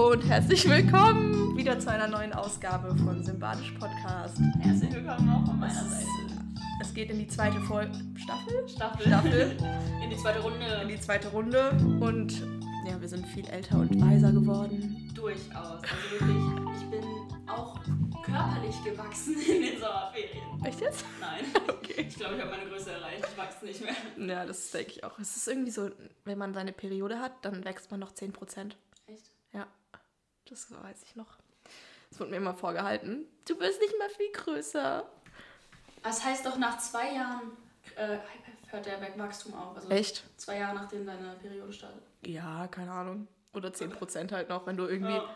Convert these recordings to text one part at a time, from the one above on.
Hallo und herzlich willkommen wieder zu einer neuen Ausgabe von Symbadisch Podcast. Herzlich willkommen auch von meiner Seite. Es geht in die zweite Vol Staffel? Staffel. Staffel. In die zweite Runde. In die zweite Runde und ja, wir sind viel älter und weiser geworden. Durchaus. Also wirklich, ich bin auch körperlich gewachsen in den Sommerferien. Echt jetzt? Nein. Okay. Ich glaube, ich habe meine Größe erreicht. Ich wachse nicht mehr. Ja, das denke ich auch. Es ist irgendwie so, wenn man seine Periode hat, dann wächst man noch 10%. Echt? Das weiß ich noch. Das wurde mir immer vorgehalten. Du wirst nicht mal viel größer. Das heißt doch, nach zwei Jahren äh, hört der Wachstum auf. Also Echt? Zwei Jahre nachdem deine Periode startet. Ja, keine Ahnung. Oder 10% halt noch, wenn du irgendwie, Ja.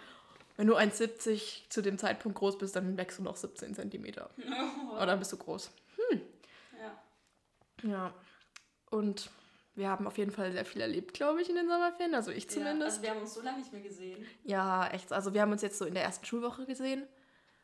wenn du 1,70 zu dem Zeitpunkt groß bist, dann wächst du noch 17 Zentimeter. Oder dann bist du groß. Ja. Ja. Und wir haben auf jeden Fall sehr viel erlebt, glaube ich, in den Sommerferien. Also ich Ja, zumindest. also wir haben uns so lange nicht mehr gesehen. Ja, echt. Also wir haben uns jetzt so in der ersten Schulwoche gesehen,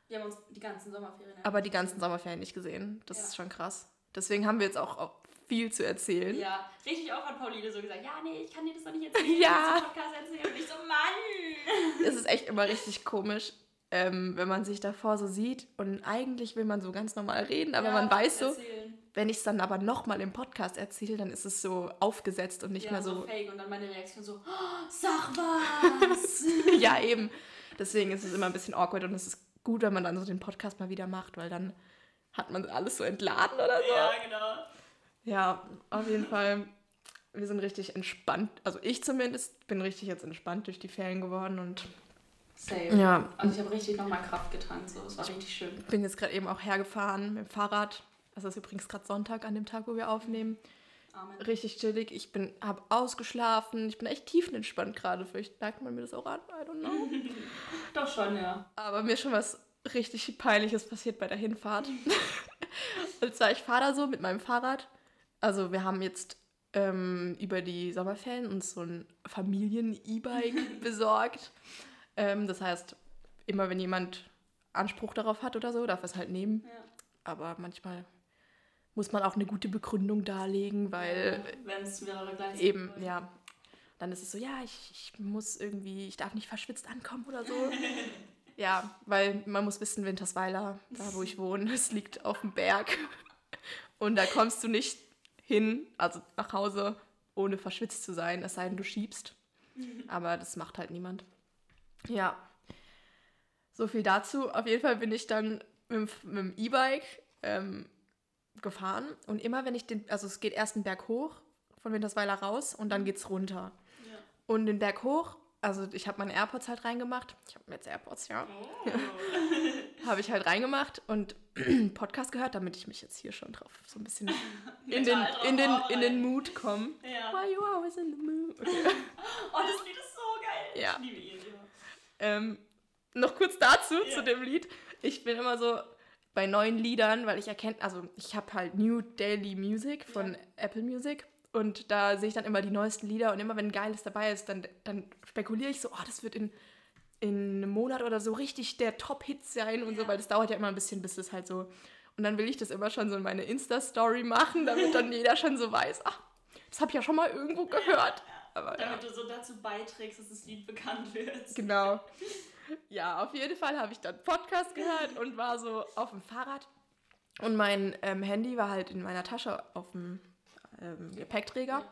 Wir haben uns die ganzen Sommerferien aber die ganzen Sommerferien nicht gesehen. Das Ja. ist schon krass. Deswegen haben wir jetzt auch, auch viel zu erzählen. Ja, richtig oft hat Pauline so gesagt, ja, nee, ich kann dir das doch nicht erzählen. Ja. Ich kann Podcast erzählen. Und ich so, Mann! Es ist echt immer richtig komisch, ähm, wenn man sich davor so sieht und eigentlich will man so ganz normal reden, aber Ja, man weiß so, erzählen. Wenn ich es dann aber nochmal im Podcast erzähle, dann ist es so aufgesetzt und nicht ja, mehr so so. fake. Und dann meine Reaktion so, oh, sag was! ja, eben. Deswegen ist es immer ein bisschen awkward und es ist gut, wenn man dann so den Podcast mal wieder macht, weil dann hat man alles so entladen oder so. ja, genau. Ja, auf jeden Fall. Wir sind richtig entspannt. Also ich zumindest bin richtig jetzt entspannt durch die Ferien geworden und Safe. Ja. Also ich habe richtig nochmal Kraft getankt. So. Es war richtig schön. bin jetzt gerade eben auch hergefahren mit dem Fahrrad. Es ist übrigens gerade Sonntag an dem Tag, wo wir aufnehmen. Amen. Richtig chillig. Ich bin, habe ausgeschlafen. Ich bin echt tiefenentspannt gerade. Vielleicht merkt man mir das auch an. I don't know. Doch schon, ja. Aber mir ist schon was richtig Peinliches passiert bei der Hinfahrt. Und zwar, ich fahre da so mit meinem Fahrrad. Also wir haben jetzt ähm, über die Sommerferien uns so ein Familien-E-Bike besorgt. Ähm, das heißt, immer wenn jemand Anspruch darauf hat oder so, darf er es halt nehmen. ja. Aber manchmal muss man auch eine gute Begründung darlegen, weil Wenn es mehrere gleichzeitig eben, wollen. ja, dann ist es so, ja, ich, ich muss irgendwie, ich darf nicht verschwitzt ankommen oder so. ja, weil man muss wissen, Wintersweiler, da wo ich wohne, es liegt auf dem Berg. Und da kommst du nicht hin, also nach Hause, ohne verschwitzt zu sein, es sei denn, du schiebst. Aber das macht halt niemand. Ja. So viel dazu. Auf jeden Fall bin ich dann mit, dem- mit dem E-Bike ähm, gefahren und immer wenn ich den, also es geht erst einen Berg hoch von Wintersweiler raus und dann geht's runter. Ja. Und den Berg hoch, also ich habe meine AirPods halt reingemacht. Ich habe jetzt AirPods, ja. Oh. Habe ich halt reingemacht und Podcast gehört, damit ich mich jetzt hier schon drauf so ein bisschen in den, drauf in den, in den Mood komme. Ja. Why you always in the mood? Okay. Oh, das Lied ist so geil. Ja. Ich liebe ihn immer. Ähm, noch kurz dazu, Ja. zu dem Lied. Ich bin immer so bei neuen Liedern, weil ich erkenne, also ich habe halt New Daily Music von Ja. Apple Music und da sehe ich dann immer die neuesten Lieder und immer wenn geiles dabei ist, dann, dann spekuliere ich so, oh, das wird in, in einem Monat oder so richtig der Top-Hit sein und so, Ja. weil das dauert ja immer ein bisschen, bis es halt so. Und dann will ich das immer schon so in meine Insta-Story machen, damit dann jeder schon so weiß, ach, das habe ich ja schon mal irgendwo gehört. Aber ja. Damit du so dazu beiträgst, dass das Lied bekannt wird. Genau. Ja, auf jeden Fall habe ich dann Podcast gehört und war so auf dem Fahrrad. Und mein ähm, Handy war halt in meiner Tasche auf dem ähm, Gepäckträger.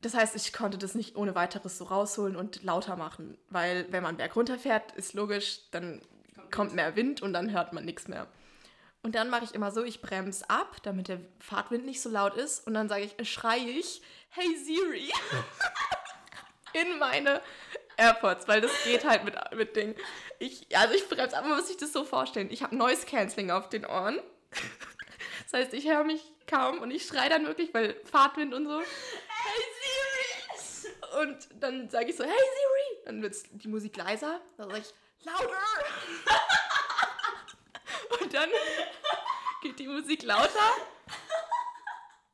Das heißt, ich konnte das nicht ohne weiteres so rausholen und lauter machen, weil wenn man berg runterfährt, ist logisch, dann Kommt kommt mehr Wind und dann hört man nichts mehr. Und dann mache ich immer so, ich bremse ab, damit der Fahrtwind nicht so laut ist und dann sage ich, schreie ich, hey Siri, in meine AirPods, weil das geht halt mit, mit Ding. Ich, also ich bremse ab, man muss sich das so vorstellen. Ich habe Noise Cancelling auf den Ohren. Das heißt, ich höre mich kaum und ich schreie dann wirklich, weil Fahrtwind und so. Hey Siri! Und dann sage ich so, hey Siri! Dann wird die Musik leiser. Dann sage ich, louder! Und dann geht die Musik lauter.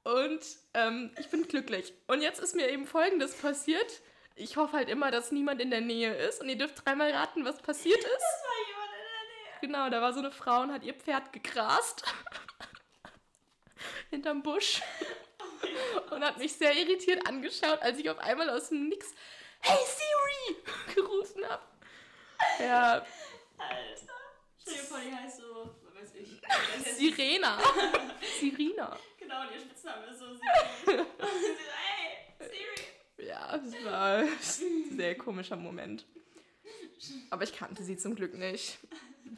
Und ähm, ich bin glücklich. Und jetzt ist mir eben Folgendes passiert. Ich hoffe halt immer, dass niemand in der Nähe ist. Und ihr dürft dreimal raten, was passiert ist. Das war jemand in der Nähe. Genau, da war so eine Frau und hat ihr Pferd gegrast. Hinterm Busch. Und hat mich sehr irritiert angeschaut, als ich auf einmal aus dem Nix. Hey Siri! gerufen habe. Ja, Alter. Stell dir vor, die heißt so, was weiß ich. Sirena. Sirena. Genau, und ihr Spitzname ist so Siri. Und sie so, ey. Ja, es war ein sehr komischer Moment. Aber ich kannte sie zum Glück nicht.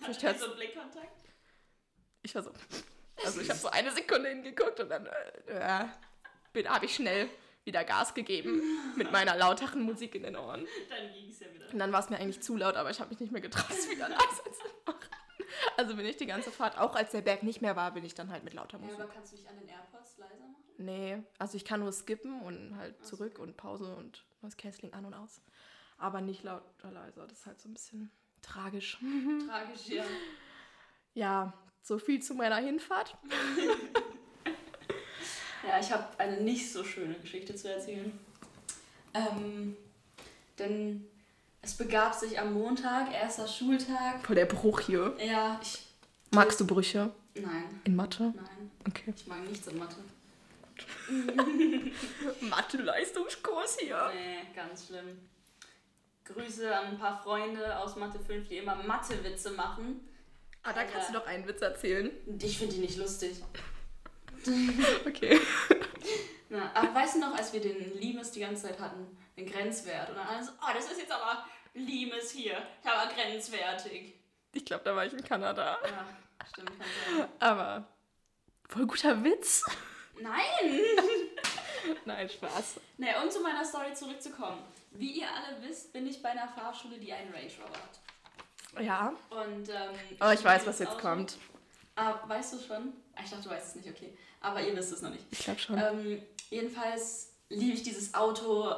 Vielleicht Hat so Blickkontakt. ich war so. Also ich habe so eine Sekunde hingeguckt und dann äh, ja, bin habe ich schnell wieder Gas gegeben mit meiner lauteren Musik in den Ohren. Dann ging es ja wieder. Und dann war es mir eigentlich zu laut, aber ich habe mich nicht mehr getraut, es wieder leiser zu machen. Also bin ich die ganze Fahrt, auch als der Berg nicht mehr war, bin ich dann halt mit lauter Ja, Musik. aber kannst du dich an den AirPods leiser machen? Nee, also ich kann nur skippen und halt zurück und Pause und was Canceling an und aus. Aber nicht laut oder leiser. Das ist halt so ein bisschen tragisch. Tragisch, ja. Ja, so viel zu meiner Hinfahrt. Ja, ich habe eine nicht so schöne Geschichte zu erzählen. Ähm, denn es begab sich am Montag, erster Schultag. Voll der Bruch hier. Ja, ich. Magst du Brüche Nein, in Mathe? nein. Okay. Ich mag nichts in Mathe. Mathe-Leistungskurs hier. Nee, ganz schlimm. Grüße an ein paar Freunde aus Mathe 5, die immer Mathe-Witze machen. Ah, da kannst du doch einen Witz erzählen. Ich finde die nicht lustig. Okay. Na, aber weißt du noch, als wir den Limes die ganze Zeit hatten, den Grenzwert? Und dann alle so, oh, das ist jetzt aber Limes hier. Aber grenzwertig. Ich glaube, da war ich in Kanada. Ja, stimmt, kann sein. Aber voll guter Witz. Nein! Nein, Spaß. Ne, um zu meiner Story zurückzukommen. Wie ihr alle wisst, bin ich bei einer Fahrschule, die einen Range Rover hat. Ja. Und, ähm, Oh, ich weiß, was jetzt kommt. Ah, weißt du schon? Ah, Ich dachte, du weißt es nicht, okay. Aber ihr wisst es noch nicht. Ich glaube schon. Ähm, jedenfalls liebe ich dieses Auto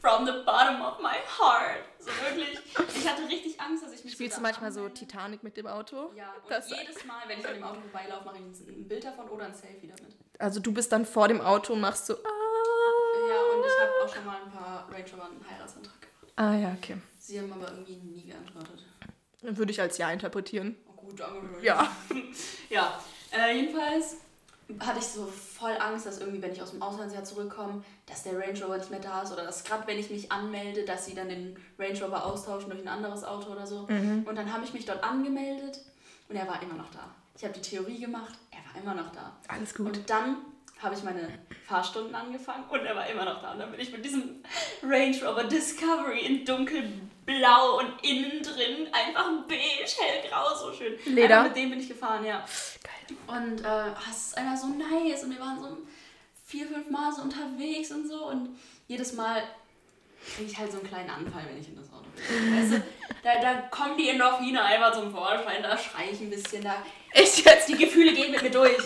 from the bottom of my heart. So wirklich. Ich hatte richtig Angst, dass ich mich Spielst du manchmal so. Titanic mit dem Auto? Ja, und Das- jedes Mal, wenn ich an dem Auto vorbeilaufe, mache ich ein Bild davon oder ein Selfie damit. Also du bist dann vor dem Auto und machst so. Ah, Ja, und ich habe auch schon mal ein paar Range Rover einen Heiratsantrag gemacht. ah ja, okay. Sie haben aber irgendwie nie geantwortet. Dann würde ich als Ja interpretieren. Oh, gut, danke. Ja. Ja, äh, jedenfalls hatte ich so voll Angst, dass irgendwie, wenn ich aus dem Auslandsjahr zurückkomme, dass der Range Rover nicht mehr da ist oder dass gerade, wenn ich mich anmelde, dass sie dann den Range Rover austauschen durch ein anderes Auto oder so. Und dann habe ich mich dort angemeldet und er war immer noch da. Ich habe die Theorie gemacht, er war immer noch da. Alles gut. Und dann habe ich meine Fahrstunden angefangen und er war immer noch da. Und dann bin ich mit diesem Range Rover Discovery in dunkelblau und innen drin einfach beige, hellgrau, so schön. Leder. Einfach mit dem bin ich gefahren, ja. Geil. Und äh, es ist einfach so nice und wir waren so vier, fünf Mal so unterwegs und so und jedes Mal kriege ich halt so einen kleinen Anfall, wenn ich in das Auto bin. Weißt du, da, da kommen die Endorphine einfach zum Vorschein, da schreie ich ein bisschen, da Echt jetzt? die Gefühle gehen mit mir durch.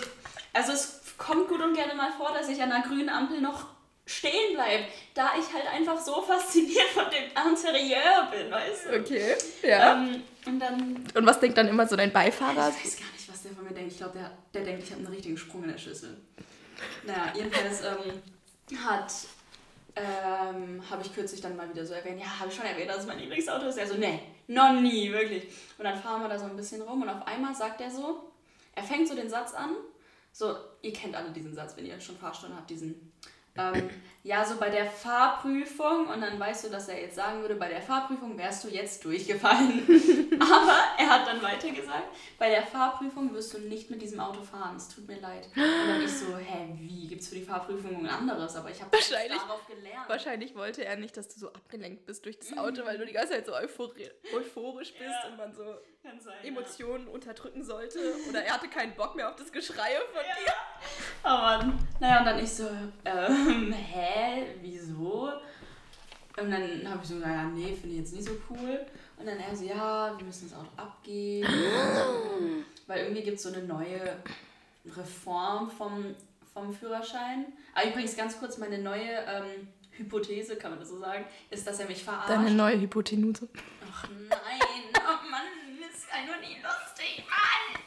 Also es kommt gut und gerne mal vor, dass ich an einer grünen Ampel noch stehen bleibe, da ich halt einfach so fasziniert von dem Interieur bin, weißt du. Okay. Ja. Ähm, und dann, Und was denkt dann immer so dein Beifahrer? ich weiß gar nicht, was der von mir denkt. Ich glaube, der, der denkt, ich habe einen richtigen Sprung in der Schüssel. Naja, jedenfalls ähm, hat, ähm, habe ich kürzlich dann mal wieder so erwähnt, ja, habe ich schon erwähnt, dass es mein Lieblingsauto ist. Er so, nee, noch nie, wirklich. Und dann fahren wir da so ein bisschen rum und auf einmal sagt er so, er fängt so den Satz an, so, ihr kennt alle diesen Satz, wenn ihr schon Fahrstunden habt, diesen, ähm, ja, so bei der Fahrprüfung und dann weißt du, dass er jetzt sagen würde, bei der Fahrprüfung wärst du jetzt durchgefallen. Aber er hat dann weiter gesagt, bei der Fahrprüfung wirst du nicht mit diesem Auto fahren, es tut mir leid. Und dann ich so, hä, wie, gibt's für die Fahrprüfung ein anderes? Aber ich habe Wahrscheinlich. darauf gelernt. Wahrscheinlich wollte er nicht, dass du so abgelenkt bist durch das Auto, weil du die ganze Zeit so euphori euphorisch bist Ja. und man so Kann sein, Emotionen unterdrücken sollte. Oder er hatte keinen Bock mehr auf das Geschreie von dir. Oh Mann. Naja, und dann ich so, ähm, hä, wieso? Und dann habe ich so, naja, nee, finde ich jetzt nicht so cool. Und dann er so, ja, wir müssen das Auto abgeben. Weil irgendwie gibt es so eine neue Reform vom, vom Führerschein. Aber übrigens ganz kurz, meine neue ähm, Hypothese, kann man das so sagen, ist, dass er mich verarscht. Deine neue Hypotenuse. Ach nein, ist einfach nie lustig, Mann.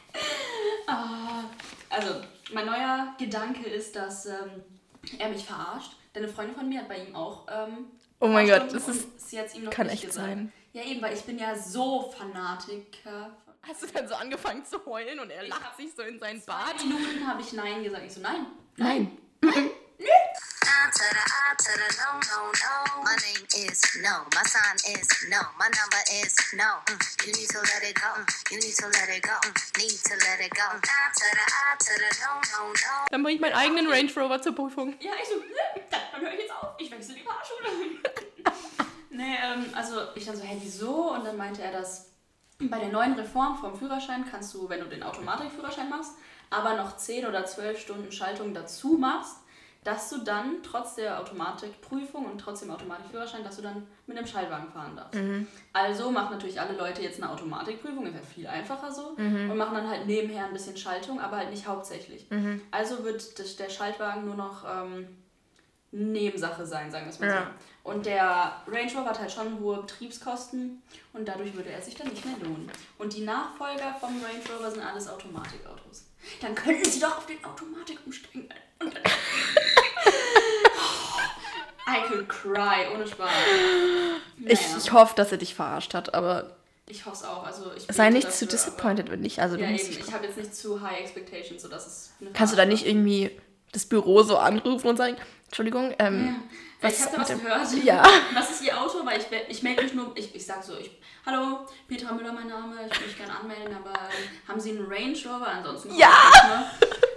Ah, also, mein neuer Gedanke ist, dass ähm, er mich verarscht. Denn eine Freundin von mir hat bei ihm auch ähm, Oh mein Gott, das ist, sie hat's ihm noch kann echt gesagt. sein. Ja, eben, weil ich bin ja so Fanatiker. Hast du dann so angefangen zu heulen und er Ich lacht sich so in sein Zwei Bart? Minuten habe ich Nein gesagt. Ich so, nein. Nein. Answer to the I to the no, no, no. My name is no. My sign is no. My number is no. Mm, You need to let it go. Mm, You need to let it go. Mm, Need to let it go. I to the I to the no, no, no. Dann bringe ich meinen eigenen Range Rover zur Prüfung. Ja, ich so, ne, dann, dann höre ich jetzt auf. Ich wechsle die Fahrschule. nee, ähm, also ich dann so, hä, wieso? Und dann meinte er, dass bei der neuen Reform vom Führerschein kannst du, wenn du den Automatikführerschein machst, aber noch 10 oder 12 Stunden Schaltung dazu machst, dass du dann trotz der Automatikprüfung und trotz dem Automatikführerschein, dass du dann mit einem Schaltwagen fahren darfst. Also machen natürlich alle Leute jetzt eine Automatikprüfung, ist ja viel einfacher so, und machen dann halt nebenher ein bisschen Schaltung, aber halt nicht hauptsächlich. Also wird das, der Schaltwagen nur noch ähm, Nebensache sein, sagen wir es mal Ja. so. Und der Range Rover hat halt schon hohe Betriebskosten und dadurch würde er sich dann nicht mehr lohnen. Und die Nachfolger vom Range Rover sind alles Automatikautos. Dann könnten sie doch auf den Automatik umsteigen. Und dann I could cry, ohne Spaß. Ich, Naja, ich hoffe, dass er dich verarscht hat, aber ich hoffe es auch. Also ich sei nicht zu dafür, disappointed, wenn nicht. Also ja, eben. Ich habe jetzt nicht zu high expectations, sodass es. Kannst du da nicht irgendwie das Büro so anrufen und sagen, Entschuldigung, ähm, Ja. was ich habe da was gehört. Ja. Was ist Ihr Auto? Weil ich, ich melde mich nur, ich, ich sag so, ich, hallo, Petra Müller mein Name, ich würde mich gerne anmelden, aber haben Sie einen Range Rover? Ansonsten Ja. Ne?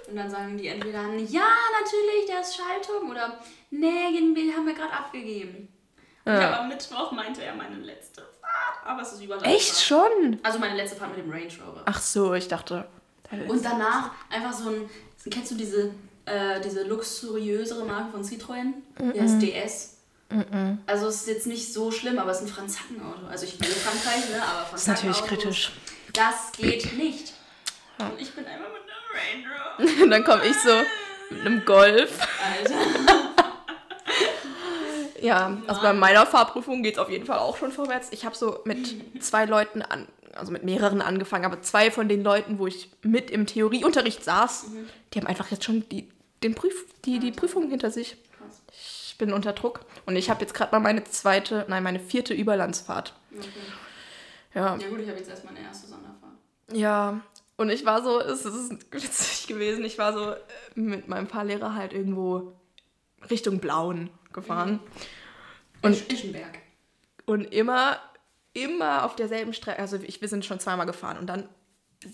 Und dann sagen die entweder, ja, natürlich, der ist Schaltung oder nee, den haben wir gerade abgegeben. Und Ja. ja. am Mittwoch meinte er meine letzte Fahrt, aber es ist überall. Echt schon? Also meine letzte Fahrt mit dem Range Rover. Ach so, ich dachte. Und danach einfach so ein, kennst du diese, äh, diese luxuriösere Marke von Citroën? Die heißt DS. Also es ist jetzt nicht so schlimm, aber es ist ein Franzackenauto. Also ich will Frankreich, ne, aber Das ist natürlich kritisch. Das geht nicht. Und ich bin einfach Und dann komme ich so mit einem Golf. Alter. Ja, also bei meiner Fahrprüfung geht es auf jeden Fall auch schon vorwärts. Ich habe so mit zwei Leuten an, also mit mehreren angefangen, aber zwei von den Leuten, wo ich mit im Theorieunterricht saß, die haben einfach jetzt schon die, den Prüf, die, die Prüfung hinter sich. Krass. Ich bin unter Druck. Und ich habe jetzt gerade mal meine zweite, nein, meine vierte Überlandsfahrt. Okay. Ja. Ja gut, ich habe jetzt erstmal eine erste Sonderfahrt. Ja, und ich war so, es ist witzig gewesen, ich war so äh, mit meinem Fahrlehrer halt irgendwo Richtung Blauen gefahren. Und Und- Ischenberg. Und immer, immer auf derselben Strecke, also ich, wir sind schon zweimal gefahren und dann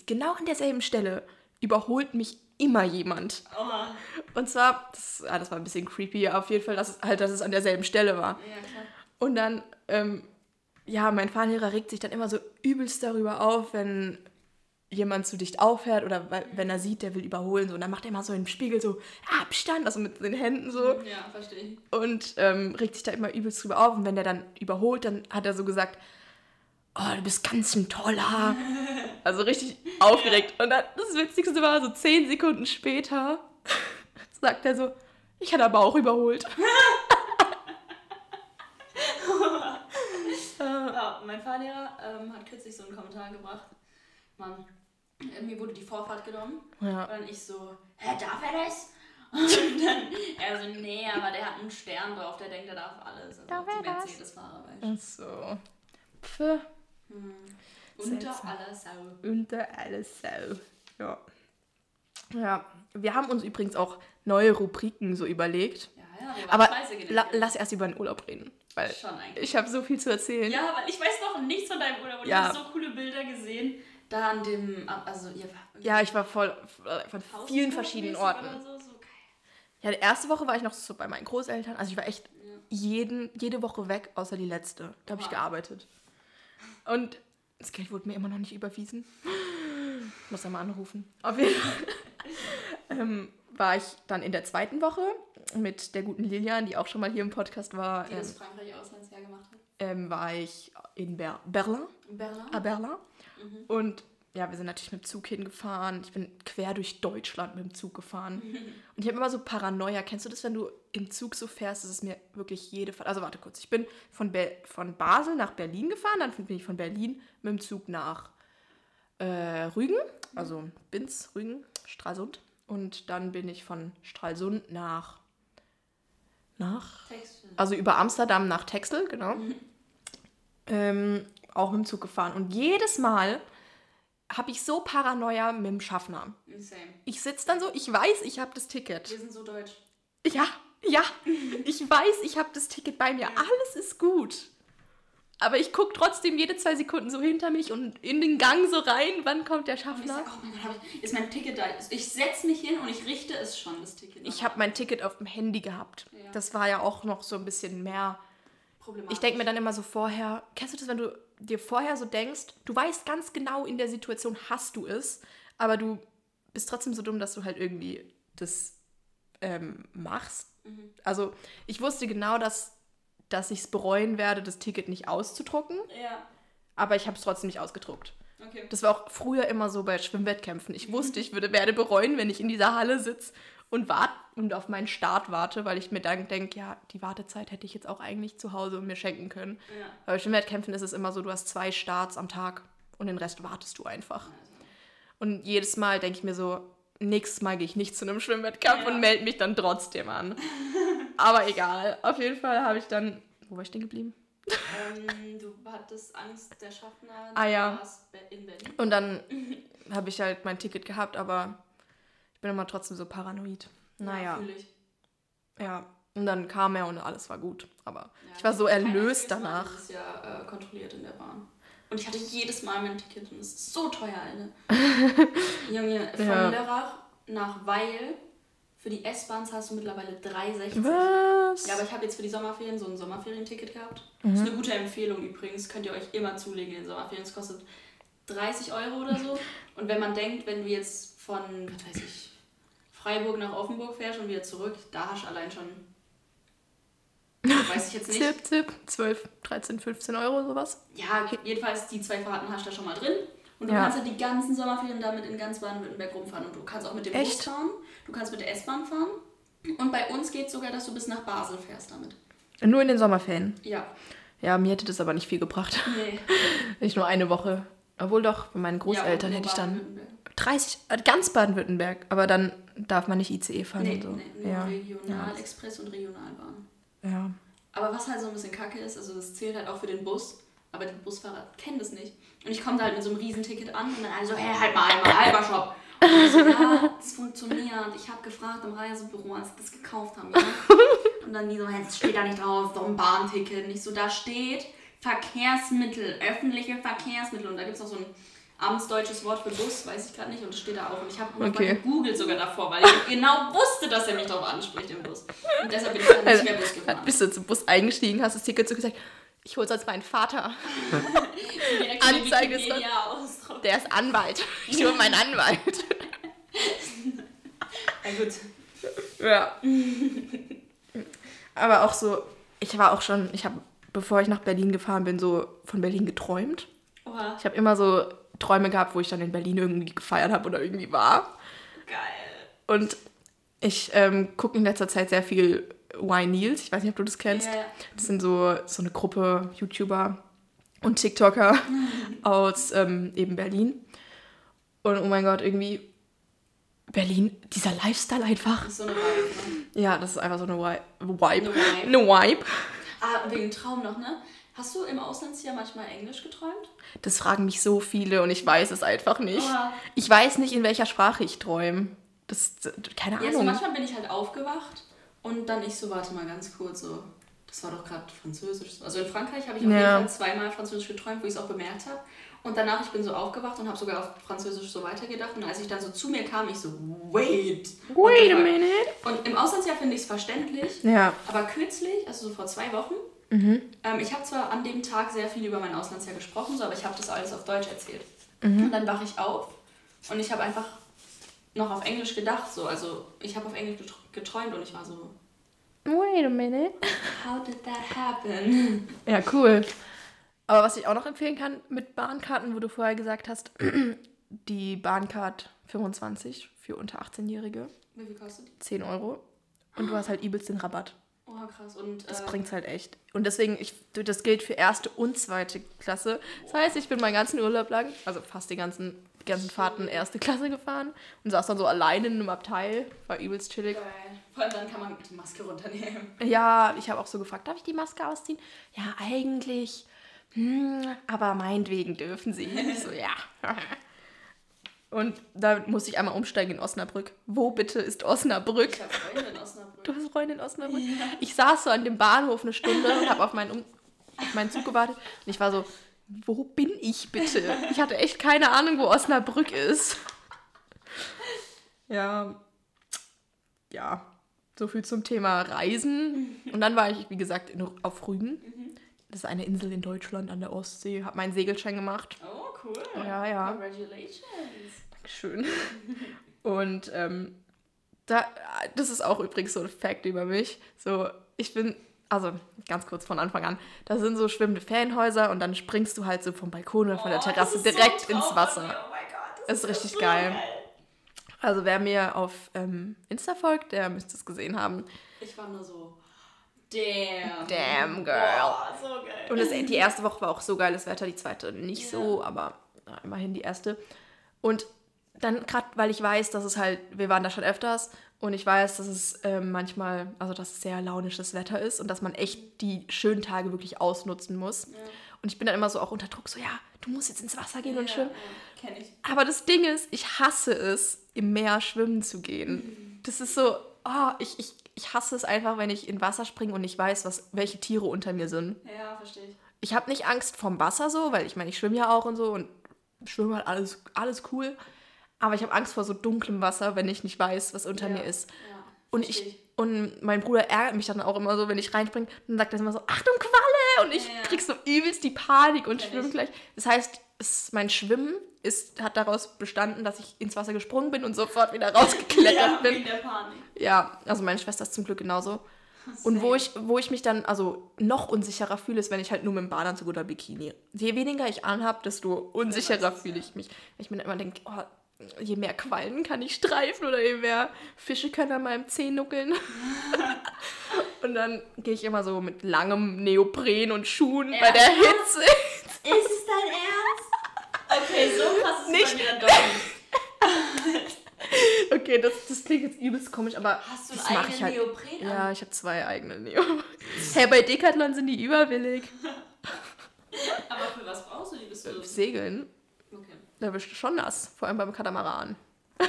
genau an derselben Stelle überholt mich immer jemand. Oh. Und zwar, das, ah, das war ein bisschen creepy, auf jeden Fall, dass es halt, dass es an derselben Stelle war. Ja, klar. Und dann, ähm, ja, mein Fahrlehrer regt sich dann immer so übelst darüber auf, wenn jemand zu dicht aufhört oder wenn er sieht, der will überholen. So. Und dann macht er immer so im Spiegel so Abstand, also mit den Händen so. Ja, verstehe ich. Und ähm, regt sich da immer übelst drüber auf. Und wenn der dann überholt, dann hat er so gesagt, oh, du bist ganz ein toller. Also richtig aufgeregt. Und dann, das Witzigste war, so zehn Sekunden später sagt er so, ich hatte aber auch überholt. Ja, mein Fahrlehrer ähm, hat kürzlich so einen Kommentar gebracht. Mann, mir wurde die Vorfahrt genommen. Ja. Und dann ich so, hä, darf er das? Und dann er so, nee, aber der hat einen Stern drauf, der denkt, er darf alles. Also Darf die er das? Mercedes-Fahrer, weißt Ach so. Pff, du. Unter aller Sau. unter alles Sau. Ja. Ja, wir haben uns übrigens auch neue Rubriken so überlegt. Ja, ja, Aber la lass erst über den Urlaub reden. Weil Schon eigentlich. ich habe so viel zu erzählen. Ja, weil ich weiß noch nichts von deinem Urlaub und Ja. ich habe so coole Bilder gesehen. Da an dem, also ihr war Ja, ich war voll äh, von vielen verschiedenen Orten. So, so. Ja, die erste Woche war ich noch so bei meinen Großeltern. Also ich war echt jeden, jede Woche weg, außer die letzte. Da habe ich gearbeitet. Und das Geld wurde mir immer noch nicht überwiesen. Ich muss da mal anrufen. Auf jeden Fall ähm, war ich dann in der zweiten Woche mit der guten Lilian, die auch schon mal hier im Podcast war. Die Ähm, das Frankreich-Auslandsjahr gemacht hat. ähm, war ich in Ber Berlin. In Berlin. à Berlin. Und ja, wir sind natürlich mit dem Zug hingefahren. Ich bin quer durch Deutschland mit dem Zug gefahren. Und ich habe immer so Paranoia. Kennst du das, wenn du im Zug so fährst? Das ist mir wirklich jede Fall. Also warte kurz. Ich bin von, Be von Basel nach Berlin gefahren. Dann bin ich von Berlin mit dem Zug nach äh, Rügen. Also Binz, Rügen, Stralsund. Und dann bin ich von Stralsund nach. Nach? Text. Also über Amsterdam nach Texel, genau. Ähm, auch mit dem Zug gefahren. Und jedes Mal habe ich so Paranoia mit dem Schaffner. Insane. Ich sitze dann so, ich weiß, ich habe das Ticket. Wir sind so deutsch. Ja, Ja, ich weiß, ich habe das Ticket bei mir. Alles ist gut. Aber ich gucke trotzdem jede zwei Sekunden so hinter mich und in den Gang so rein, wann kommt der Und ich Schaffner. sag, oh mein Gott, ist mein Ticket da? Ich setze mich hin und ich richte es schon, das Ticket. Ich habe mein Ticket auf dem Handy gehabt. Ja. Das war ja auch noch so ein bisschen mehr. Problematisch. Ich denke mir dann immer so vorher, kennst du das, wenn du dir vorher so denkst, du weißt ganz genau, in der Situation hast du es, aber du bist trotzdem so dumm, dass du halt irgendwie das ähm, machst. Also ich wusste genau, dass, dass ich es bereuen werde, das Ticket nicht auszudrucken, Ja, aber ich habe es trotzdem nicht ausgedruckt. okay. Das war auch früher immer so bei Schwimmwettkämpfen. Ich wusste, ich würde, werde bereuen, wenn ich in dieser Halle sitze und wart und auf meinen Start warte, weil ich mir dann denke, ja, die Wartezeit hätte ich jetzt auch eigentlich zu Hause mir schenken können. Ja. Bei Schwimmwettkämpfen ist es immer so, du hast zwei Starts am Tag und den Rest wartest du einfach. Und jedes Mal denke ich mir so, nächstes Mal gehe ich nicht zu einem Schwimmwettkampf Ja. und melde mich dann trotzdem an. Aber egal. Auf jeden Fall habe ich dann. Wo war ich stehen geblieben? Ähm, du hattest Angst, der Schaffner Ah, ja. in Berlin. Und dann habe ich halt mein Ticket gehabt, aber ich bin immer trotzdem so paranoid. Naja, ich. ja. Und dann kam er und alles war gut. Aber Ja, ich war so erlöst danach. dieses Jahr äh, kontrolliert in der Bahn. Und ich hatte jedes Mal mein Ticket und es ist so teuer, Alter. Junge, von Ja. Lörrach nach Weil für die S-Bahn zahlst du mittlerweile 3,60. Was? Ja, aber ich habe jetzt für die Sommerferien so ein Sommerferienticket gehabt. Mhm. Das ist eine gute Empfehlung übrigens. Könnt ihr euch immer zulegen in den Sommerferien. Es kostet 30 Euro oder so. Und wenn man denkt, wenn du jetzt von, was weiß ich, Freiburg nach Offenburg fährst und wieder zurück, da hast du allein schon. Weiß ich jetzt nicht. Zip, zip. 12, 13, 15 Euro, sowas. Ja, jedenfalls die zwei Fahrten hast du da schon mal drin. Und du Ja. kannst ja die ganzen Sommerferien damit in ganz Baden-Württemberg rumfahren. Und du kannst auch mit dem Bus Echt? fahren, du kannst mit der S-Bahn fahren. Und bei uns geht es sogar, dass du bis nach Basel fährst damit. Nur in den Sommerferien. Ja. Ja, mir hätte das aber nicht viel gebracht. Nee. Nicht nur eine Woche. Obwohl doch, bei meinen Großeltern Ja, hätte ich dann. 30, äh, ganz Baden-Württemberg. Aber dann darf man nicht ICE fahren Nee, und so. nee, nur ja. Regionalexpress und Regionalbahn. ja. Aber was halt so ein bisschen kacke ist, also das zählt halt auch für den Bus, aber die Busfahrer kennen das nicht. Und ich komme da halt mit so einem Riesenticket an und dann alle so, hey, halt mal einmal, halber Shop. Und ich so, ja, das funktioniert. Ich habe gefragt im Reisebüro, als sie das gekauft haben. Ja. Und dann die so, das steht da nicht drauf, doch ein Bahnticket. Nicht so, da steht Verkehrsmittel, öffentliche Verkehrsmittel. Und da gibt es noch so ein amtsdeutsches Wort für Bus, weiß ich gerade nicht, und steht da auch. Und ich habe Okay. gegoogelt sogar davor, weil ich genau wusste, dass er mich darauf anspricht im Bus. Und deshalb bin ich dann nicht mehr Bus gefahren. Also, Bist du zum Bus eingestiegen, hast das Ticket so gesagt, ich hole sonst meinen Vater. Anzeige ist Ausdruck. Der ist Anwalt. Ich hole meinen Anwalt. Ja gut. Ja. Aber auch so, ich war auch schon, ich habe, bevor ich nach Berlin gefahren bin, so von Berlin geträumt. Oha, Ich habe immer so Träume gehabt, wo ich dann in Berlin irgendwie gefeiert habe oder irgendwie war. geil. Und ich ähm, gucke in letzter Zeit sehr viel Y Neils. Ich weiß nicht, ob du das kennst. Ja. Das sind so, so eine Gruppe YouTuber und TikToker aus ähm, eben Berlin. Und oh mein Gott, irgendwie Berlin, dieser Lifestyle einfach. Das ist so eine Vibe, ne? Ja, das ist einfach so eine Vibe. Eine Vibe. Eine Vibe. Ah, wegen Traum noch, ne? Hast du im Auslandsjahr manchmal Englisch geträumt? Das fragen mich so viele und ich weiß es einfach nicht. Oha. Ich weiß nicht, in welcher Sprache ich träume. Das, keine Ja, so Ahnung. manchmal bin ich halt aufgewacht und dann ich so, warte mal ganz kurz, so, das war doch gerade Französisch. Also in Frankreich habe ich auf Ja. jeden Fall zweimal Französisch geträumt, wo ich es auch bemerkt habe. Und danach, ich bin so aufgewacht und habe sogar auf Französisch so weitergedacht. Und als ich dann so zu mir kam, ich so, wait. Wait a minute. Und im Auslandsjahr finde ich es verständlich. Ja. Aber kürzlich, also so vor zwei Wochen, Mhm. ähm, ich habe zwar an dem Tag sehr viel über mein Auslandsjahr gesprochen, so, aber ich habe das alles auf Deutsch erzählt. Mhm. Und dann wache ich auf und ich habe einfach noch auf Englisch gedacht. So. Also ich habe auf Englisch getr- geträumt und ich war so, Wait a minute. how did that happen? Ja, cool. Aber was ich auch noch empfehlen kann mit Bahnkarten, wo du vorher gesagt hast, die Bahncard 25 für unter 18-Jährige, Wie viel kostet die? 10 Euro. Und du hast halt übelst den Rabatt. Oh, krass. Und Das äh, bringt's halt echt. Und deswegen, ich, das gilt für erste und zweite Klasse. Das heißt, ich bin meinen ganzen Urlaub lang, also fast die ganzen, die ganzen Fahrten erste Klasse gefahren und saß dann so alleine in einem Abteil. War übelst chillig. geil. Vor allem dann kann man die Maske runternehmen. Ja, ich habe auch so gefragt, darf ich die Maske ausziehen? Ja, eigentlich. Hm, aber meinetwegen dürfen sie. So, ja. Und da musste ich einmal umsteigen in Osnabrück. Wo bitte ist Osnabrück? Ich habe Freunde in Osnabrück. Du hast Freunde in Osnabrück? Ich saß so an dem Bahnhof eine Stunde und habe auf, meinen um auf meinen Zug gewartet. Und ich war so, wo bin ich bitte? Ich hatte echt keine Ahnung, wo Osnabrück ist. Ja. Ja. So viel zum Thema Reisen. Und dann war ich, wie gesagt, in, auf Rügen. Das ist eine Insel in Deutschland an der Ostsee. Habe meinen Segelschein gemacht. Oh, cool. Ja, ja. Congratulations. Schön. Und ähm, da, das ist auch übrigens so ein Fact über mich. So, ich bin, also ganz kurz von Anfang an, da sind so schwimmende Ferienhäuser und dann springst du halt so vom Balkon oder von der Oh, Terrasse ist direkt so ins. Wasser. Oh mein Gott. Das ist ja richtig so geil. Also wer mir auf ähm, Insta folgt, der müsste es gesehen haben. Ich war nur so, damn. Damn, girl. Boah, so geil. Und das, die erste Woche war auch so geiles Wetter, die zweite nicht so, aber na, immerhin die erste. Und dann gerade, weil ich weiß, dass es halt, wir waren da schon öfters und ich weiß, dass es ähm, manchmal, also dass es sehr launisches Wetter ist und dass man echt die schönen Tage wirklich ausnutzen muss. Und ich bin dann immer so auch unter Druck, so ja, du musst jetzt ins Wasser gehen und ja, schwimmen. ja, kenn ich. Aber das Ding ist, ich hasse es, im Meer schwimmen zu gehen. Das ist so, oh, ich, ich, ich hasse es einfach, wenn ich in Wasser springe und ich weiß, was, welche Tiere unter mir sind. Ja, verstehe ich. Ich habe nicht Angst vom Wasser so, weil ich meine, ich schwimme ja auch und so und schwimme halt alles, alles cool. Aber ich habe Angst vor so dunklem Wasser, wenn ich nicht weiß, was unter Ja, mir ist. Ja, Und ich, und mein Bruder ärgert mich dann auch immer so, wenn ich reinspringe, dann sagt er immer so, Achtung, Qualle! Und ich Ja, krieg so übelst die Panik und schwimme ich. gleich. Das heißt, es, mein Schwimmen ist, hat daraus bestanden, dass ich ins Wasser gesprungen bin und sofort wieder rausgeklettert ja, bin. wegen der Panik. Ja, also meine Schwester ist zum Glück genauso. Und wo ich, wo ich mich dann also noch unsicherer fühle, ist, wenn ich halt nur mit dem Badeanzug oder Bikini. Je weniger ich anhab, desto unsicherer fühle ich mich. Ich mir dann immer denke, oh, je mehr Quallen kann ich streifen oder je mehr Fische können an meinem Zeh nuckeln. und dann gehe ich immer so mit langem Neopren und Schuhen bei der Hitze. Ist es dein Ernst? Okay, so krass ist Nicht. es bei mir dann doch nicht. Okay, das, das klingt jetzt übelst komisch, aber Hast du das einen mache ich eigenen halt. Neopren an? Ja, ich habe zwei eigene Neo. Hä, bei Decathlon sind die überwillig. Aber für was brauchst du die? Bist du... Segeln. Da bist du schon nass, vor allem beim Katamaran.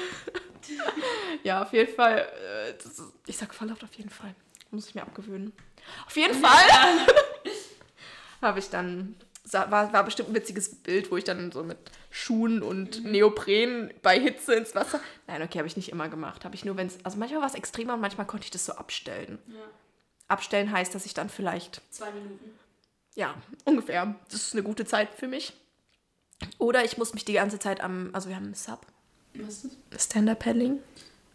ja, auf jeden Fall. Äh, ist, ich sag Verlauf auf jeden Fall. Muss ich mir abgewöhnen. Auf jeden Fall habe ich dann. War, war bestimmt ein witziges Bild, wo ich dann so mit Schuhen und Neopren bei Hitze ins Wasser. Nein, okay, habe ich nicht immer gemacht. Habe ich nur, wenn es. Also manchmal war es extremer und manchmal konnte ich das so abstellen. Ja. Abstellen heißt, dass ich dann vielleicht Zwei Minuten. ja, ungefähr. Das ist eine gute Zeit für mich. Oder ich muss mich die ganze Zeit am, also wir haben einen Sub, Was ist das? Stand-Up-Paddling,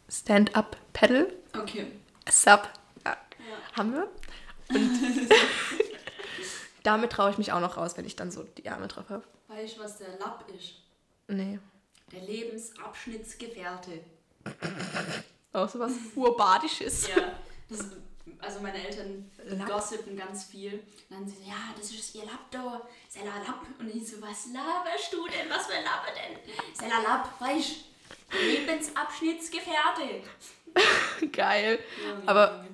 Stand-Up-Paddle, Okay. Sub, ja, Ja. haben wir. Und damit traue ich mich auch noch raus, wenn ich dann so die Arme drauf habe. Weißt du, was der Lapp ist? Nee. Der Lebensabschnittsgefährte. Auch so was Urbadisches. Ja. Das, also meine Eltern Lapp. gossipen ganz viel. Und dann sie so, ja, das ist ihr. Sella Lapp. Und ich so, was laberst du denn? Was für Lappe denn? Sella Lapp, weißt du? Lebensabschnittsgefährte. Geil. Ja, Aber-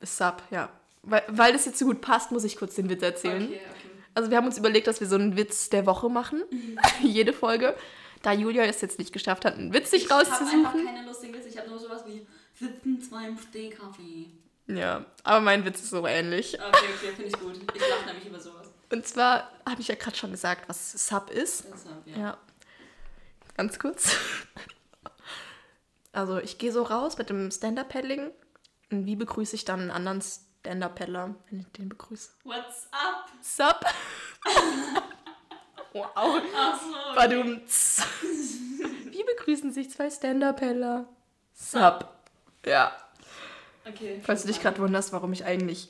Sub, ja. Weil, weil das jetzt so gut passt, muss ich kurz den Witz erzählen. Okay, okay. Also wir haben uns überlegt, dass wir so einen Witz der Woche machen. Jede Folge. Da Julia es jetzt nicht geschafft hat, einen Witz sich Ich habe einfach rauszusuchen. keine lustigen Witze. Ich habe nur sowas wie sitzen zwei im Stehkaffee. Ja, aber mein Witz ist so ähnlich. Okay, okay, finde ich gut. Ich lache nämlich über sowas. Und zwar habe ich ja gerade schon gesagt, was Sub ist. Deshalb, ja. Ja. Ganz kurz. Also ich gehe so raus mit dem Stand-Up-Paddling. Und wie begrüße ich dann einen anderen Stand-Up-Paddler, wenn ich den begrüße? What's up? Sub. wow. Ach so. Badumts. Wie begrüßen sich zwei Stand-Up-Paddler? Sub. Ja. Okay. Falls du dich gerade wunderst, warum ich eigentlich